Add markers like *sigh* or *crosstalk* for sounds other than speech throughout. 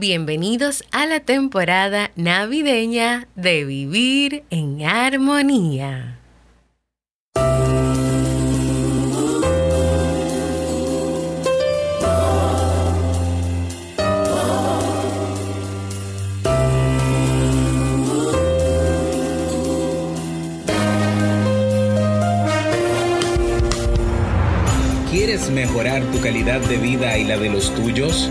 Bienvenidos a la temporada navideña de Vivir en Armonía. ¿Quieres mejorar tu calidad de vida y la de los tuyos?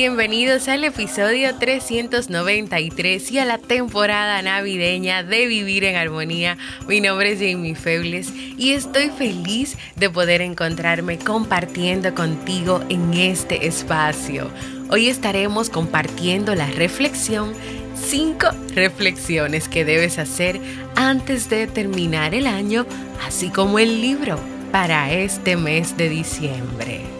Bienvenidos al episodio 393 y a la temporada navideña de Vivir en Armonía. Mi nombre es Jamie Febles y estoy feliz de poder encontrarme compartiendo contigo en este espacio. Hoy estaremos compartiendo la reflexión, cinco reflexiones que debes hacer antes de terminar el año, así como el libro para este mes de diciembre.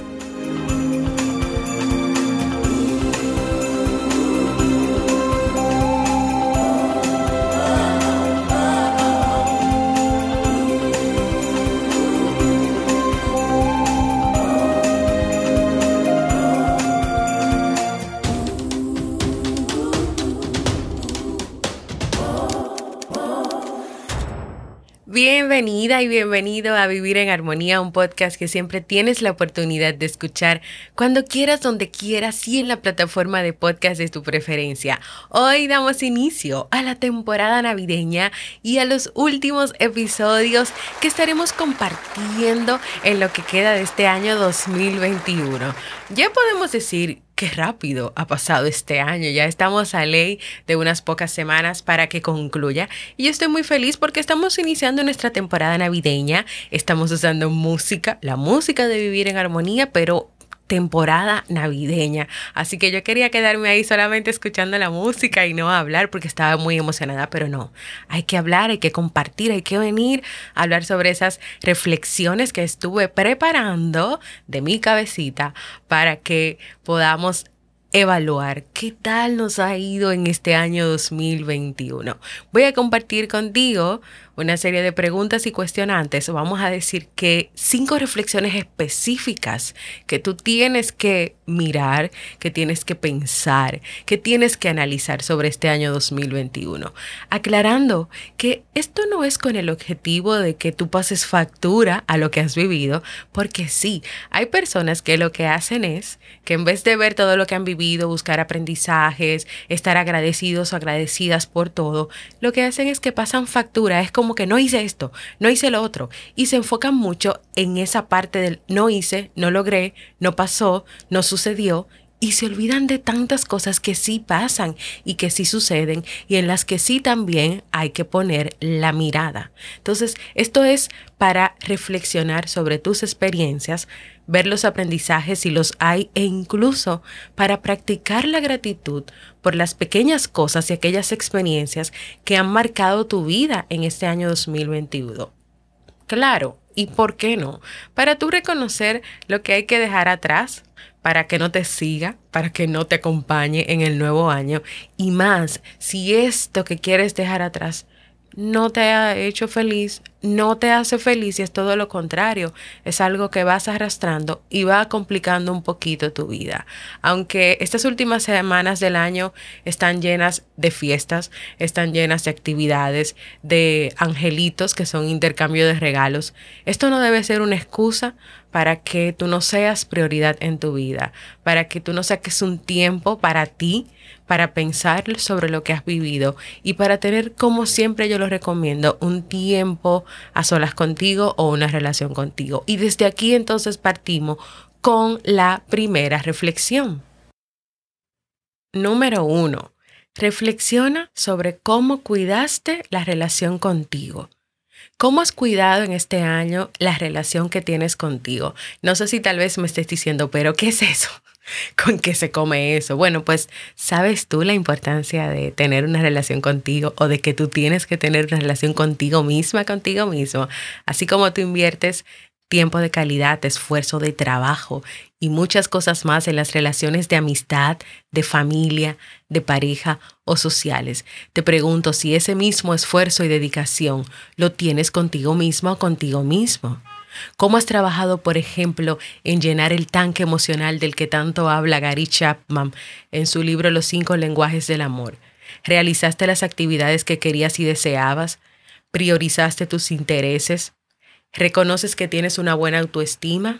Bienvenido a Vivir en Armonía, un podcast que siempre tienes la oportunidad de escuchar cuando quieras, donde quieras y en la plataforma de podcast de tu preferencia. Hoy damos inicio a la temporada navideña y a los últimos episodios que estaremos compartiendo en lo que queda de este año 2021. Ya podemos decir qué rápido ha pasado este año. Ya estamos a ley de unas pocas semanas para que concluya. Y estoy muy feliz porque estamos iniciando nuestra temporada navideña. Estamos usando música, la música de vivir en armonía, pero temporada navideña. Así que yo quería quedarme ahí solamente escuchando la música y no hablar porque estaba muy emocionada, pero no, hay que hablar, hay que compartir, hay que venir a hablar sobre esas reflexiones que estuve preparando de mi cabecita para que podamos evaluar qué tal nos ha ido en este año 2021. Voy a compartir contigo una serie de preguntas y cuestionantes, vamos a decir que cinco reflexiones específicas que tú tienes que mirar, que tienes que pensar, que tienes que analizar sobre este año 2021. Aclarando que esto no es con el objetivo de que tú pases factura a lo que has vivido, porque sí, hay personas que lo que hacen es que en vez de ver todo lo que han vivido, buscar aprendizajes, estar agradecidos o agradecidas por todo, lo que hacen es que pasan factura, que no hice esto, no hice lo otro, y se enfocan mucho en esa parte del no hice, no logré, no pasó, no sucedió, y se olvidan de tantas cosas que sí pasan y que sí suceden y en las que sí también hay que poner la mirada. Entonces, esto es para reflexionar sobre tus experiencias, ver los aprendizajes si los hay e incluso para practicar la gratitud por las pequeñas cosas y aquellas experiencias que han marcado tu vida en este año 2021. Claro, ¿y por qué no? Para tú reconocer lo que hay que dejar atrás, para que no te siga, para que no te acompañe en el nuevo año. Y más si esto que quieres dejar atrás no te ha hecho feliz, no te hace feliz y es todo lo contrario. Es algo que vas arrastrando y va complicando un poquito tu vida. Aunque estas últimas semanas del año están llenas de fiestas, están llenas de actividades, de angelitos que son intercambio de regalos, esto no debe ser una excusa para que tú no seas prioridad en tu vida, para que tú no saques un tiempo para ti, para pensar sobre lo que has vivido y para tener, como siempre yo lo recomiendo, un tiempo a solas contigo o una relación contigo. Y desde aquí entonces partimos con la primera reflexión. Número uno, reflexiona sobre cómo cuidaste la relación contigo. ¿Cómo has cuidado en este año la relación que tienes contigo? No sé si tal vez me estés diciendo, pero ¿qué es eso? *laughs* ¿Con qué se come eso? Bueno, pues sabes tú la importancia de tener una relación contigo o de que tú tienes que tener una relación contigo misma, contigo mismo. Así como tú inviertes tiempo de calidad, esfuerzo de trabajo y muchas cosas más en las relaciones de amistad, de familia, de pareja o sociales. Te pregunto si ese mismo esfuerzo y dedicación lo tienes contigo mismo o contigo mismo. ¿Cómo has trabajado, por ejemplo, en llenar el tanque emocional del que tanto habla Gary Chapman en su libro Los cinco lenguajes del amor? ¿Realizaste las actividades que querías y deseabas? ¿Priorizaste tus intereses? ¿Reconoces que tienes una buena autoestima?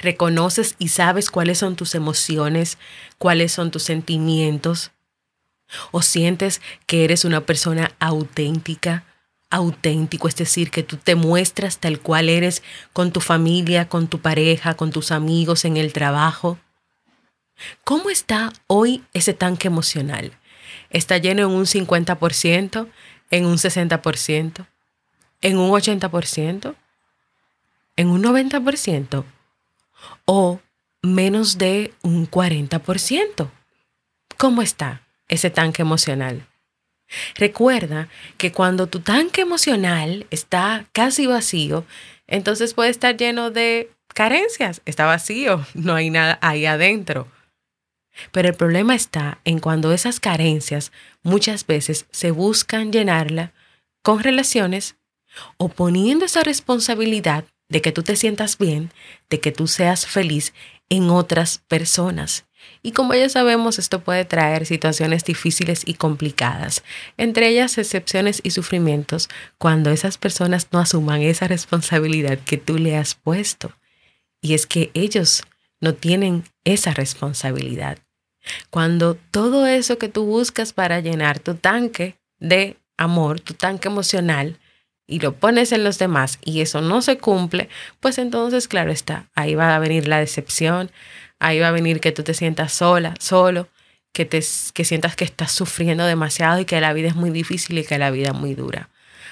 ¿Reconoces y sabes cuáles son tus emociones, cuáles son tus sentimientos? ¿O sientes que eres una persona auténtica, auténtico, es decir, que tú te muestras tal cual eres con tu familia, con tu pareja, con tus amigos, en el trabajo? ¿Cómo está hoy ese tanque emocional? ¿Está lleno en un 50%, en un 60%? en un 80%, en un 90% o menos de un 40%. ¿Cómo está ese tanque emocional? Recuerda que cuando tu tanque emocional está casi vacío, entonces puede estar lleno de carencias. Está vacío, no hay nada ahí adentro. Pero el problema está en cuando esas carencias muchas veces se buscan llenarla con relaciones o poniendo esa responsabilidad de que tú te sientas bien, de que tú seas feliz en otras personas. Y como ya sabemos, esto puede traer situaciones difíciles y complicadas, entre ellas excepciones y sufrimientos, cuando esas personas no asuman esa responsabilidad que tú le has puesto. Y es que ellos no tienen esa responsabilidad. Cuando todo eso que tú buscas para llenar tu tanque de amor, tu tanque emocional, y lo pones en los demás y eso no se cumple, pues entonces, claro está, ahí va a venir la decepción, ahí va a venir que tú te sientas sola, solo, que, te, que sientas que estás sufriendo demasiado y que la vida es muy difícil y que la vida es muy dura.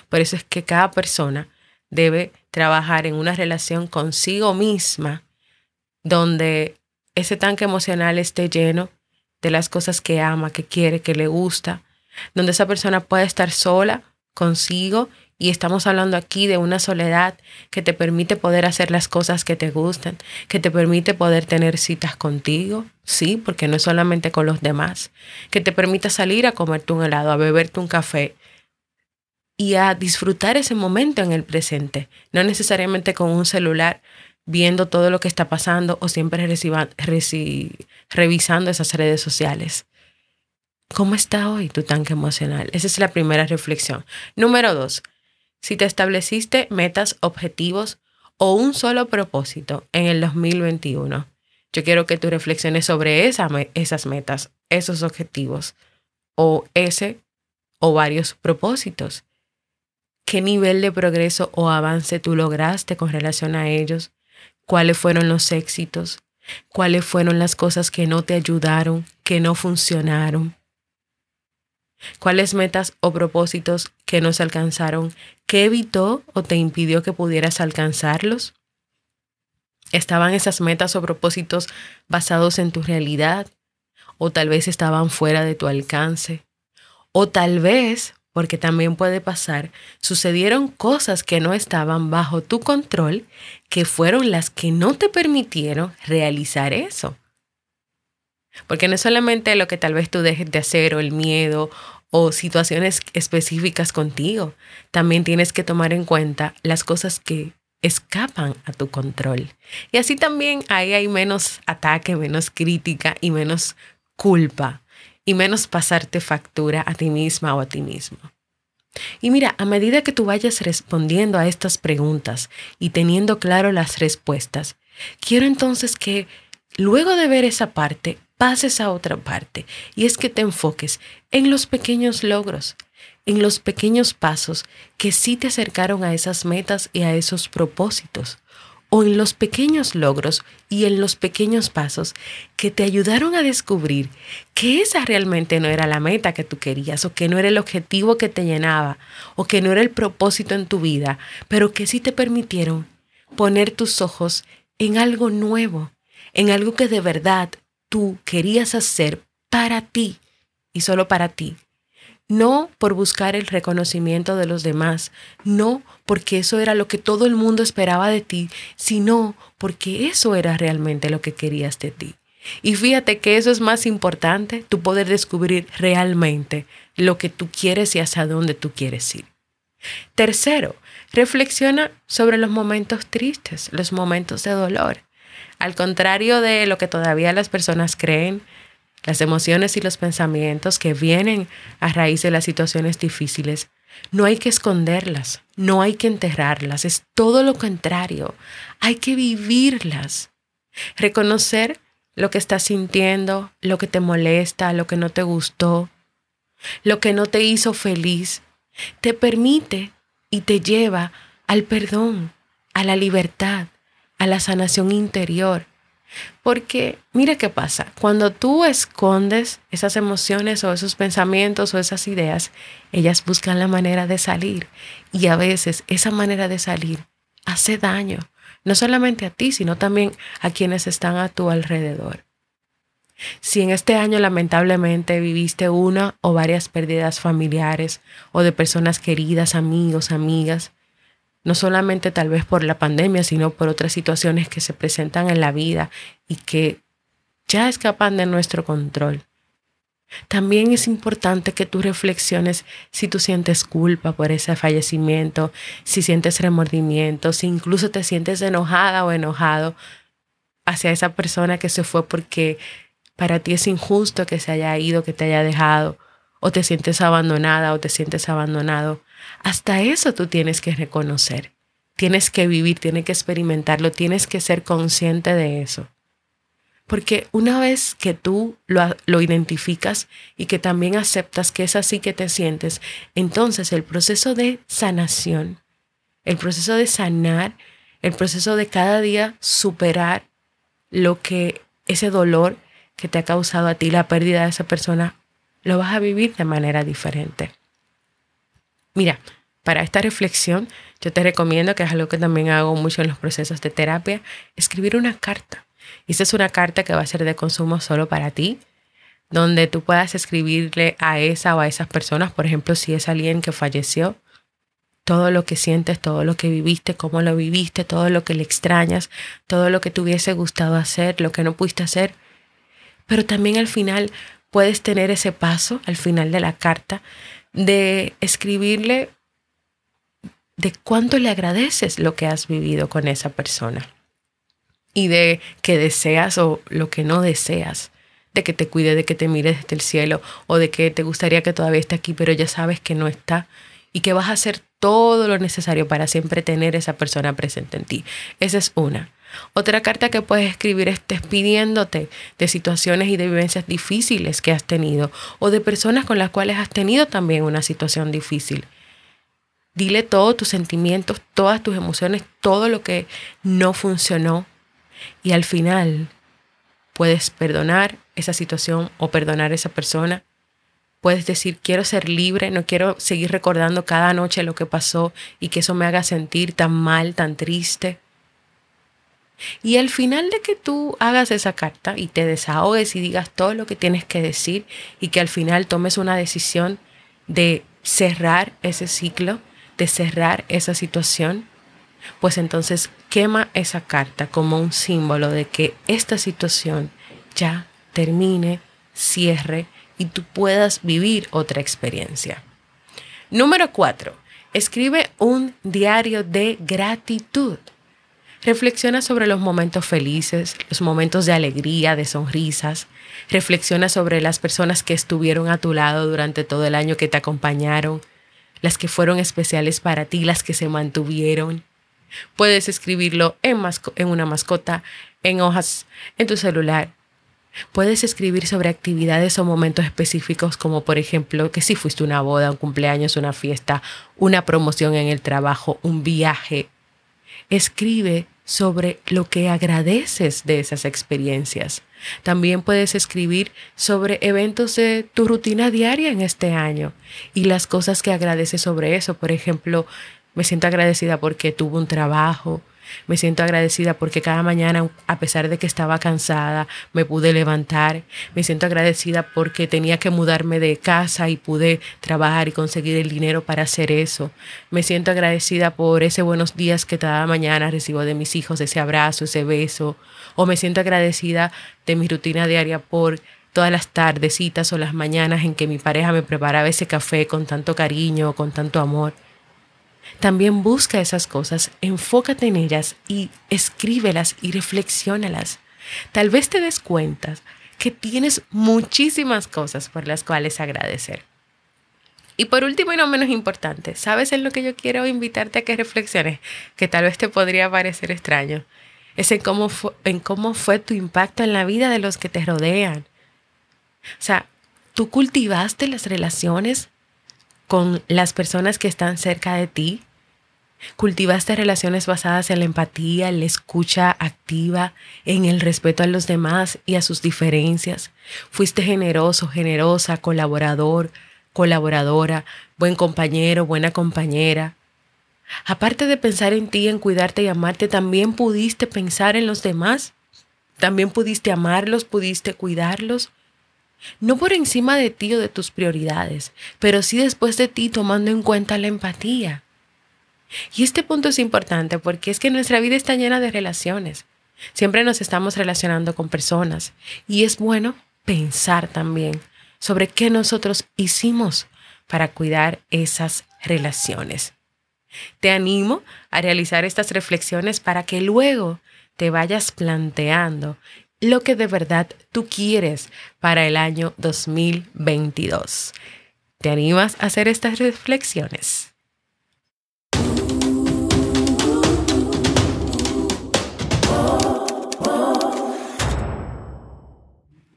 Por eso es que cada persona debe trabajar en una relación consigo misma donde ese tanque emocional esté lleno de las cosas que ama, que quiere, que le gusta, donde esa persona pueda estar sola consigo y estamos hablando aquí de una soledad que te permite poder hacer las cosas que te gustan, que te permite poder tener citas contigo, sí, porque no es solamente con los demás, que te permita salir a comerte un helado, a beberte un café y a disfrutar ese momento en el presente, no necesariamente con un celular viendo todo lo que está pasando o siempre revisando esas redes sociales. ¿Cómo está hoy tu tanque emocional? Esa es la primera reflexión. Número dos, si te estableciste metas, objetivos o un solo propósito en el 2021. Yo quiero que tú reflexiones sobre esas metas, esos objetivos o ese o varios propósitos. ¿Qué nivel de progreso o avance tú lograste con relación a ellos? ¿Cuáles fueron los éxitos? ¿Cuáles fueron las cosas que no te ayudaron, que no funcionaron? ¿Cuáles metas o propósitos que no se alcanzaron? ¿Qué evitó o te impidió que pudieras alcanzarlos? ¿Estaban esas metas o propósitos basados en tu realidad? ¿O tal vez estaban fuera de tu alcance? ¿O tal vez, porque también puede pasar, sucedieron cosas que no estaban bajo tu control, que fueron las que no te permitieron realizar eso? Porque no es solamente lo que tal vez tú dejes de hacer o el miedo o situaciones específicas contigo. También tienes que tomar en cuenta las cosas que escapan a tu control. Y así también ahí hay menos ataque, menos crítica y menos culpa y menos pasarte factura a ti misma o a ti mismo. Y mira, a medida que tú vayas respondiendo a estas preguntas y teniendo claro las respuestas, quiero entonces que luego de ver esa parte, pases a otra parte y es que te enfoques en los pequeños logros, en los pequeños pasos que sí te acercaron a esas metas y a esos propósitos o en los pequeños logros y en los pequeños pasos que te ayudaron a descubrir que esa realmente no era la meta que tú querías o que no era el objetivo que te llenaba o que no era el propósito en tu vida, pero que sí te permitieron poner tus ojos en algo nuevo, en algo que de verdad tú querías hacer para ti y solo para ti no por buscar el reconocimiento de los demás, no porque eso era lo que todo el mundo esperaba de ti, sino porque eso era realmente lo que querías de ti. Y fíjate que eso es más importante, tu poder descubrir realmente lo que tú quieres y hacia dónde tú quieres ir. Tercero, reflexiona sobre los momentos tristes, los momentos de dolor. Al contrario de lo que todavía las personas creen, las emociones y los pensamientos que vienen a raíz de las situaciones difíciles, no hay que esconderlas, no hay que enterrarlas, es todo lo contrario, hay que vivirlas. Reconocer lo que estás sintiendo, lo que te molesta, lo que no te gustó, lo que no te hizo feliz, te permite y te lleva al perdón, a la libertad, a la sanación interior, porque mira qué pasa, cuando tú escondes esas emociones o esos pensamientos o esas ideas, ellas buscan la manera de salir y a veces esa manera de salir hace daño, no solamente a ti, sino también a quienes están a tu alrededor. Si en este año lamentablemente viviste una o varias pérdidas familiares o de personas queridas, amigos, amigas, no solamente tal vez por la pandemia, sino por otras situaciones que se presentan en la vida y que ya escapan de nuestro control. También es importante que tú reflexiones si tú sientes culpa por ese fallecimiento, si sientes remordimiento, si incluso te sientes enojada o enojado hacia esa persona que se fue porque para ti es injusto que se haya ido, que te haya dejado, o te sientes abandonada o te sientes abandonado. Hasta eso tú tienes que reconocer, tienes que vivir, tienes que experimentarlo, tienes que ser consciente de eso. Porque una vez que tú lo, lo, identificas y que también aceptas que es así que te sientes, entonces el proceso de sanación, el proceso de sanar, el proceso de cada día superar lo que ese dolor que te ha causado a ti, la pérdida de esa persona, lo vas a vivir de manera diferente. Mira, para esta reflexión, yo te recomiendo, que es algo que también hago mucho en los procesos de terapia, escribir una carta. Y esta es una carta que va a ser de consumo solo para ti, donde tú puedas escribirle a esa o a esas personas, por ejemplo, si es alguien que falleció, todo lo que sientes, todo lo que viviste, cómo lo viviste, todo lo que le extrañas, todo lo que te hubiese gustado hacer, lo que no pudiste hacer. Pero también al final puedes tener ese paso, al final de la carta, de escribirle de cuánto le agradeces lo que has vivido con esa persona y de que deseas o lo que no deseas, de que te cuide, de que te mire desde el cielo o de que te gustaría que todavía esté aquí, pero ya sabes que no está y que vas a hacer todo lo necesario para siempre tener esa persona presente en ti. Esa es una. Otra carta que puedes escribir es despidiéndote de situaciones y de vivencias difíciles que has tenido o de personas con las cuales has tenido también una situación difícil. Dile todos tus sentimientos, todas tus emociones, todo lo que no funcionó y al final puedes perdonar esa situación o perdonar a esa persona. Puedes decir, quiero ser libre, no quiero seguir recordando cada noche lo que pasó y que eso me haga sentir tan mal, tan triste. Y al final de que tú hagas esa carta y te desahogues y digas todo lo que tienes que decir y que al final tomes una decisión de cerrar ese ciclo, de cerrar esa situación, pues entonces quema esa carta como un símbolo de que esta situación ya termine, cierre, y tú puedas vivir otra experiencia. Número cuatro, escribe un diario de gratitud. Reflexiona sobre los momentos felices, los momentos de alegría, de sonrisas. Reflexiona sobre las personas que estuvieron a tu lado durante todo el año que te acompañaron, las que fueron especiales para ti, las que se mantuvieron. Puedes escribirlo en, en una mascota, en hojas, en tu celular. Puedes escribir sobre actividades o momentos específicos como por ejemplo que si fuiste una boda, un cumpleaños, una fiesta, una promoción en el trabajo, un viaje. Escribe sobre lo que agradeces de esas experiencias. También puedes escribir sobre eventos de tu rutina diaria en este año y las cosas que agradeces sobre eso. Por ejemplo, me siento agradecida porque tuve un trabajo, me siento agradecida porque cada mañana, a pesar de que estaba cansada, me pude levantar. Me siento agradecida porque tenía que mudarme de casa y pude trabajar y conseguir el dinero para hacer eso. Me siento agradecida por ese buenos días que cada mañana recibo de mis hijos, ese abrazo, ese beso. O me siento agradecida de mi rutina diaria por todas las tardecitas o las mañanas en que mi pareja me preparaba ese café con tanto cariño, con tanto amor. También busca esas cosas, enfócate en ellas y escríbelas y reflexiónalas. Tal vez te des cuenta que tienes muchísimas cosas por las cuales agradecer. Y por último y no menos importante, ¿sabes en lo que yo quiero invitarte a que reflexiones? Que tal vez te podría parecer extraño. Es en cómo, en cómo fue tu impacto en la vida de los que te rodean. O sea, tú cultivaste las relaciones con las personas que están cerca de ti. Cultivaste relaciones basadas en la empatía, en la escucha activa, en el respeto a los demás y a sus diferencias. Fuiste generoso, generosa, colaborador, colaboradora, buen compañero, buena compañera. Aparte de pensar en ti, en cuidarte y amarte, también pudiste pensar en los demás. También pudiste amarlos, pudiste cuidarlos, no por encima de ti o de tus prioridades, pero sí después de ti tomando en cuenta la empatía. Y este punto es importante porque es que nuestra vida está llena de relaciones. Siempre nos estamos relacionando con personas y es bueno pensar también sobre qué nosotros hicimos para cuidar esas relaciones. Te animo a realizar estas reflexiones para que luego te vayas planteando lo que de verdad tú quieres para el año 2022. ¿Te animas a hacer estas reflexiones?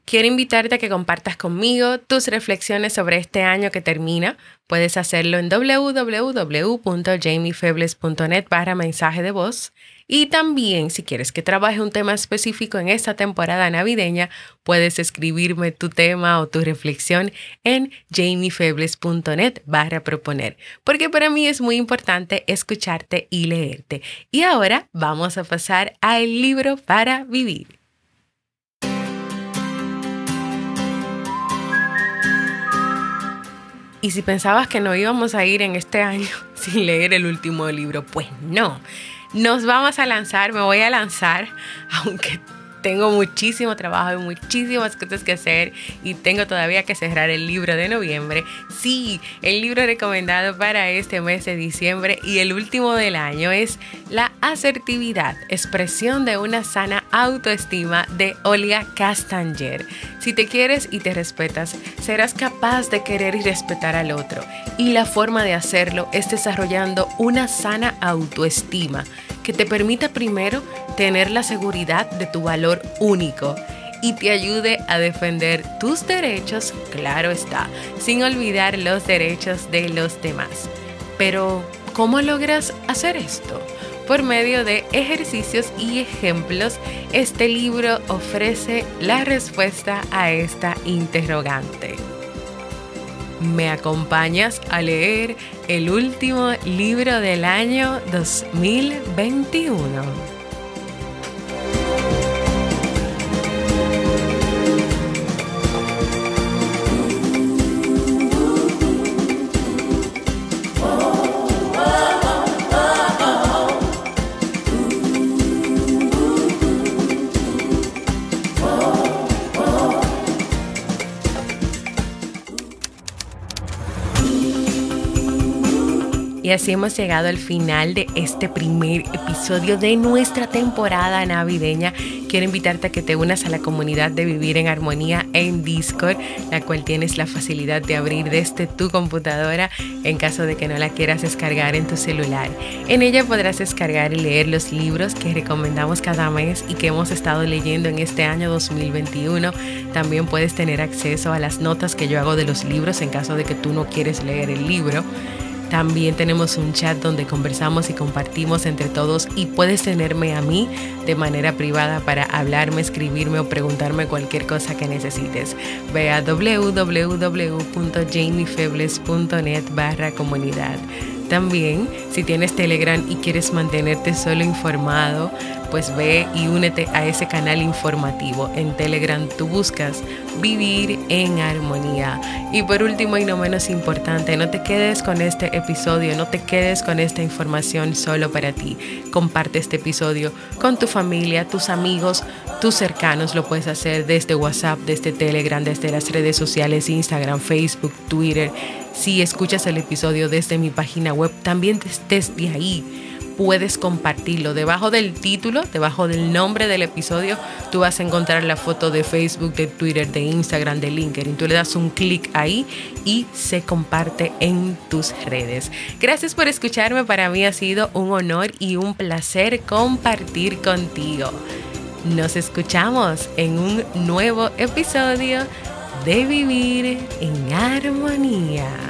Quiero invitarte a que compartas conmigo tus reflexiones sobre este año que termina. Puedes hacerlo en www.jamiefebles.net para mensaje de voz. Y también, si quieres que trabaje un tema específico en esta temporada navideña, puedes escribirme tu tema o tu reflexión en jamiefebles.net barra proponer, porque para mí es muy importante escucharte y leerte. Y ahora vamos a pasar al libro para vivir. Y si pensabas que no íbamos a ir en este año *laughs* sin leer el último libro, pues no. Nos vamos a lanzar, me voy a lanzar, *laughs* aunque tengo muchísimo trabajo y muchísimas cosas que hacer y tengo todavía que cerrar el libro de noviembre. Sí, el libro recomendado para este mes de diciembre y el último del año es La asertividad, expresión de una sana autoestima de Olga Castanger. Si te quieres y te respetas, serás capaz de querer y respetar al otro. Y la forma de hacerlo es desarrollando una sana autoestima que te permita primero tener la seguridad de tu valor único y te ayude a defender tus derechos, claro está, sin olvidar los derechos de los demás. Pero, ¿cómo logras hacer esto? Por medio de ejercicios y ejemplos, este libro ofrece la respuesta a esta interrogante. ¿Me acompañas a leer el último libro del año 2021? Y así hemos llegado al final de este primer episodio de nuestra temporada navideña. Quiero invitarte a que te unas a la comunidad de Vivir en Armonía en Discord, la cual tienes la facilidad de abrir desde tu computadora en caso de que no la quieras descargar en tu celular. En ella podrás descargar y leer los libros que recomendamos cada mes y que hemos estado leyendo en este año 2021. También puedes tener acceso a las notas que yo hago de los libros en caso de que tú no quieres leer el libro. También tenemos un chat donde conversamos y compartimos entre todos y puedes tenerme a mí de manera privada para hablarme, escribirme o preguntarme cualquier cosa que necesites. Ve a www.jamiefebles.net barra comunidad. También, si tienes Telegram y quieres mantenerte solo informado, pues ve y únete a ese canal informativo. En Telegram tú buscas vivir en armonía. Y por último y no menos importante, no te quedes con este episodio, no te quedes con esta información solo para ti. Comparte este episodio con tu familia, tus amigos, tus cercanos. Lo puedes hacer desde WhatsApp, desde Telegram, desde las redes sociales, Instagram, Facebook, Twitter si escuchas el episodio desde mi página web, también desde ahí puedes compartirlo. Debajo del título, debajo del nombre del episodio, tú vas a encontrar la foto de Facebook, de Twitter, de Instagram, de LinkedIn. Tú le das un clic ahí y se comparte en tus redes. Gracias por escucharme. Para mí ha sido un honor y un placer compartir contigo. Nos escuchamos en un nuevo episodio de vivir en armonía.